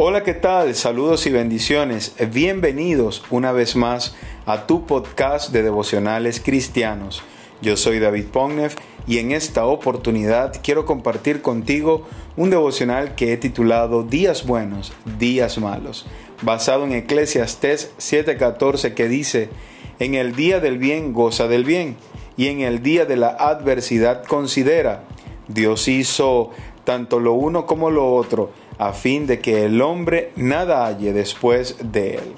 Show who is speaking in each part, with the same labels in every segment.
Speaker 1: Hola, ¿qué tal? Saludos y bendiciones. Bienvenidos una vez más a tu podcast de devocionales cristianos. Yo soy David Pognev y en esta oportunidad quiero compartir contigo un devocional que he titulado Días buenos, días malos, basado en Eclesiastés 7:14 que dice, en el día del bien goza del bien y en el día de la adversidad considera. Dios hizo tanto lo uno como lo otro a fin de que el hombre nada halle después de él.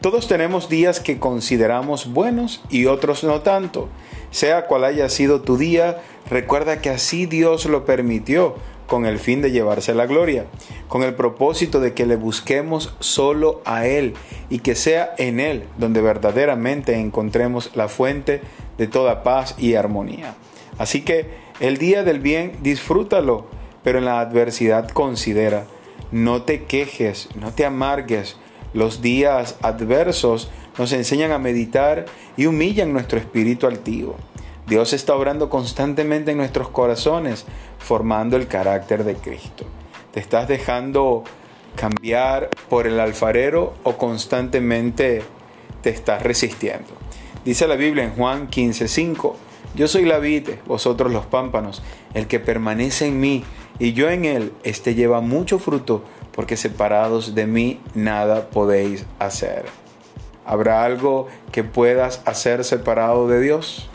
Speaker 1: Todos tenemos días que consideramos buenos y otros no tanto. Sea cual haya sido tu día, recuerda que así Dios lo permitió con el fin de llevarse la gloria, con el propósito de que le busquemos solo a Él y que sea en Él donde verdaderamente encontremos la fuente de toda paz y armonía. Así que el día del bien disfrútalo pero en la adversidad considera, no te quejes, no te amargues. Los días adversos nos enseñan a meditar y humillan nuestro espíritu altivo. Dios está obrando constantemente en nuestros corazones, formando el carácter de Cristo. ¿Te estás dejando cambiar por el alfarero o constantemente te estás resistiendo? Dice la Biblia en Juan 15:5, yo soy la vid, vosotros los pámpanos, el que permanece en mí y yo en él, este lleva mucho fruto, porque separados de mí nada podéis hacer. ¿Habrá algo que puedas hacer separado de Dios?